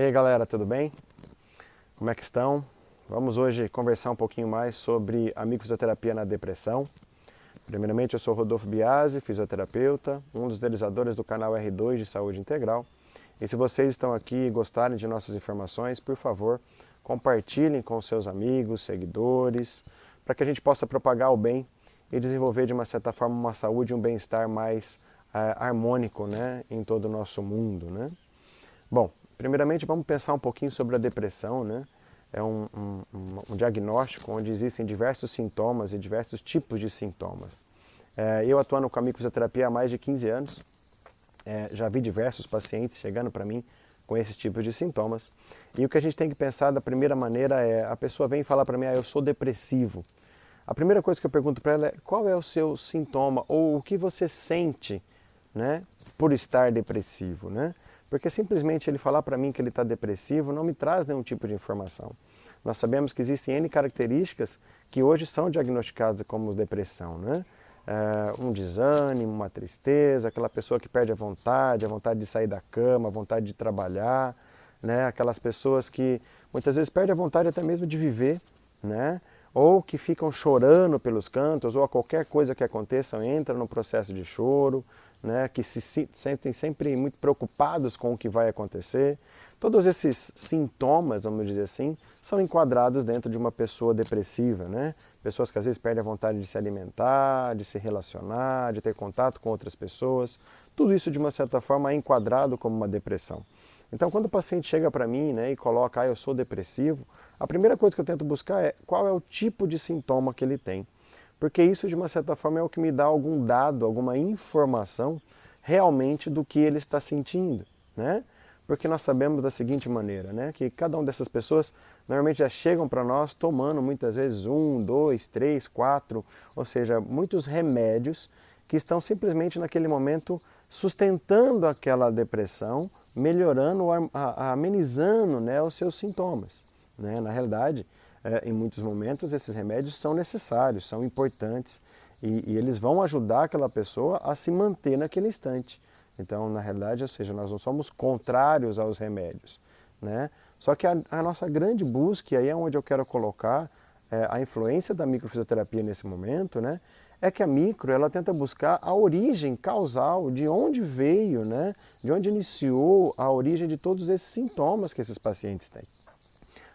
E aí galera, tudo bem? Como é que estão? Vamos hoje conversar um pouquinho mais sobre a microfisioterapia na depressão. Primeiramente, eu sou Rodolfo Biasi, fisioterapeuta, um dos idealizadores do canal R2 de Saúde Integral. E se vocês estão aqui e gostarem de nossas informações, por favor, compartilhem com seus amigos, seguidores, para que a gente possa propagar o bem e desenvolver de uma certa forma uma saúde e um bem-estar mais uh, harmônico né, em todo o nosso mundo. Né? Bom, Primeiramente, vamos pensar um pouquinho sobre a depressão, né? É um, um, um diagnóstico onde existem diversos sintomas e diversos tipos de sintomas. É, eu atuando com a microfisioterapia há mais de 15 anos, é, já vi diversos pacientes chegando para mim com esses tipos de sintomas. E o que a gente tem que pensar da primeira maneira é: a pessoa vem falar para mim, ah, eu sou depressivo. A primeira coisa que eu pergunto para ela é: qual é o seu sintoma ou o que você sente né, por estar depressivo? Né? Porque simplesmente ele falar para mim que ele está depressivo não me traz nenhum tipo de informação. Nós sabemos que existem N características que hoje são diagnosticadas como depressão, né? É, um desânimo, uma tristeza, aquela pessoa que perde a vontade, a vontade de sair da cama, a vontade de trabalhar, né? Aquelas pessoas que muitas vezes perdem a vontade até mesmo de viver, né? Ou que ficam chorando pelos cantos, ou a qualquer coisa que aconteça entra no processo de choro, né, que se sentem sempre muito preocupados com o que vai acontecer. Todos esses sintomas, vamos dizer assim, são enquadrados dentro de uma pessoa depressiva, né? Pessoas que às vezes perdem a vontade de se alimentar, de se relacionar, de ter contato com outras pessoas. Tudo isso, de uma certa forma, é enquadrado como uma depressão. Então, quando o paciente chega para mim né, e coloca, ah, eu sou depressivo, a primeira coisa que eu tento buscar é qual é o tipo de sintoma que ele tem porque isso de uma certa forma é o que me dá algum dado, alguma informação realmente do que ele está sentindo, né? Porque nós sabemos da seguinte maneira, né? Que cada uma dessas pessoas normalmente já chegam para nós tomando muitas vezes um, dois, três, quatro, ou seja, muitos remédios que estão simplesmente naquele momento sustentando aquela depressão, melhorando, amenizando né, os seus sintomas. Né? Na realidade, é, em muitos momentos, esses remédios são necessários, são importantes e, e, eles vão ajudar aquela pessoa a se manter naquele instante. Então, na realidade, ou seja, nós não somos contrários aos remédios. Né? Só que a, a nossa grande busca, e aí é onde eu quero colocar é, a influência da microfisioterapia nesse momento, né? É que a micro ela tenta buscar a origem causal, de onde veio, né? de onde iniciou a origem de todos esses sintomas que esses pacientes têm.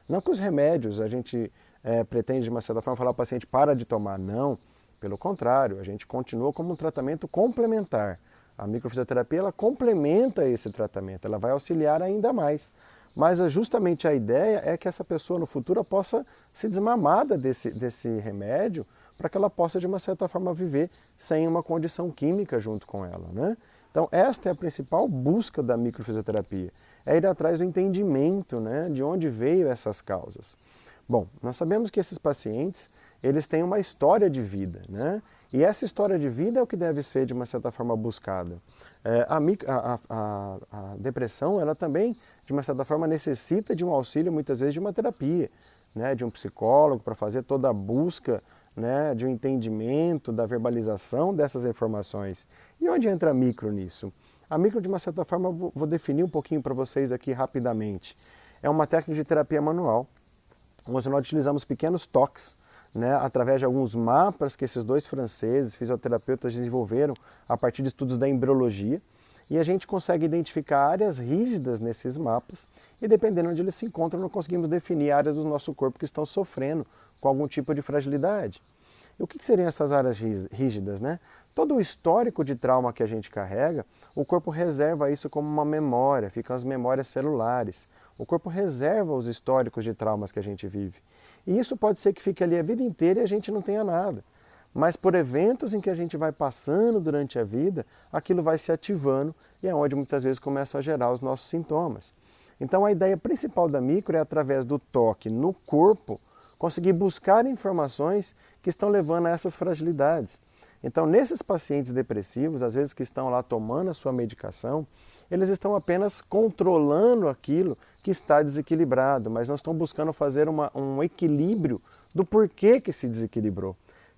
Não que os remédios a gente é, pretende, de uma certa forma, falar ao paciente para de tomar. Não. Pelo contrário, a gente continua como um tratamento complementar. A microfisioterapia ela complementa esse tratamento, ela vai auxiliar ainda mais. Mas é justamente a ideia é que essa pessoa no futuro possa se desmamada desse, desse remédio para que ela possa, de uma certa forma, viver sem uma condição química junto com ela. Né? Então, esta é a principal busca da microfisioterapia, é ir atrás do entendimento né, de onde veio essas causas. Bom, nós sabemos que esses pacientes, eles têm uma história de vida, né? E essa história de vida é o que deve ser, de uma certa forma, buscada. É, a, a, a, a, depressão, ela também, de uma certa forma, necessita de um auxílio, muitas vezes, de uma terapia, né? de um psicólogo, para fazer toda a busca né, de um entendimento, da verbalização dessas informações. E onde entra a micro nisso? A micro, de uma certa forma, vou definir um pouquinho para vocês aqui rapidamente. É uma técnica de terapia manual, onde nós utilizamos pequenos toques, né, através de alguns mapas que esses dois franceses, fisioterapeutas, desenvolveram a partir de estudos da embriologia. E a gente consegue identificar áreas rígidas nesses mapas e dependendo onde eles se encontram, nós conseguimos definir áreas do nosso corpo que estão sofrendo com algum tipo de fragilidade. E o que, seriam essas áreas rígidas? Né? Todo o histórico de trauma que a gente carrega, o corpo reserva isso como uma memória, ficam as memórias celulares. O corpo reserva os históricos de traumas que a gente vive. E isso pode ser que fique ali a vida inteira e a gente não tenha nada. Mas por eventos em que a gente vai passando durante a vida, aquilo vai se ativando e é onde muitas vezes começa a gerar os nossos sintomas. Então a ideia principal da micro é através do toque no corpo conseguir buscar informações que estão levando a essas fragilidades. Então, nesses pacientes depressivos, às vezes que estão lá tomando a sua medicação, eles estão apenas controlando aquilo que está desequilibrado, mas não estão buscando fazer uma, um equilíbrio do porquê que se desequilibrou.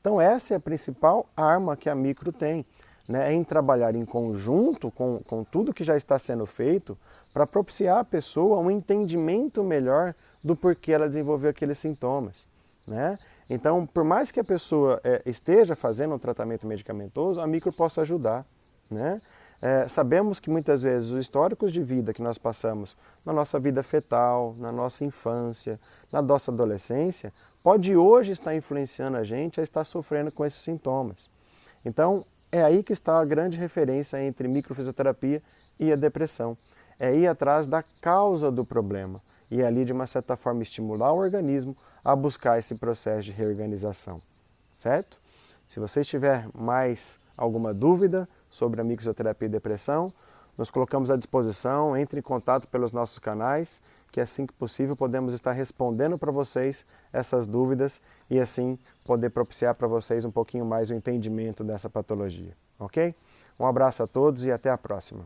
Então, essa é a principal arma que a micro tem. né, em trabalhar em conjunto com, com tudo que já está sendo feito para propiciar à pessoa um entendimento melhor do porquê ela desenvolveu aqueles sintomas. Né? Então, por mais que a pessoa é, esteja fazendo um tratamento medicamentoso, a micro possa ajudar. Né? É, sabemos que muitas vezes os históricos de vida que nós passamos na nossa vida fetal, na nossa infância, na nossa adolescência, pode hoje estar influenciando a gente a estar sofrendo com esses sintomas. Então, é aí que está a grande referência entre microfisioterapia e a depressão. É ir atrás da causa do problema e ali, de uma certa forma, estimular o organismo a buscar esse processo de reorganização. Certo? Se você tiver mais alguma dúvida sobre a microfisioterapia e depressão, nos colocamos à disposição, entre em contato pelos nossos canais, que assim que possível podemos estar respondendo para vocês essas dúvidas e assim poder propiciar para vocês um pouquinho mais o entendimento dessa patologia, ok? Um abraço a todos e até a próxima.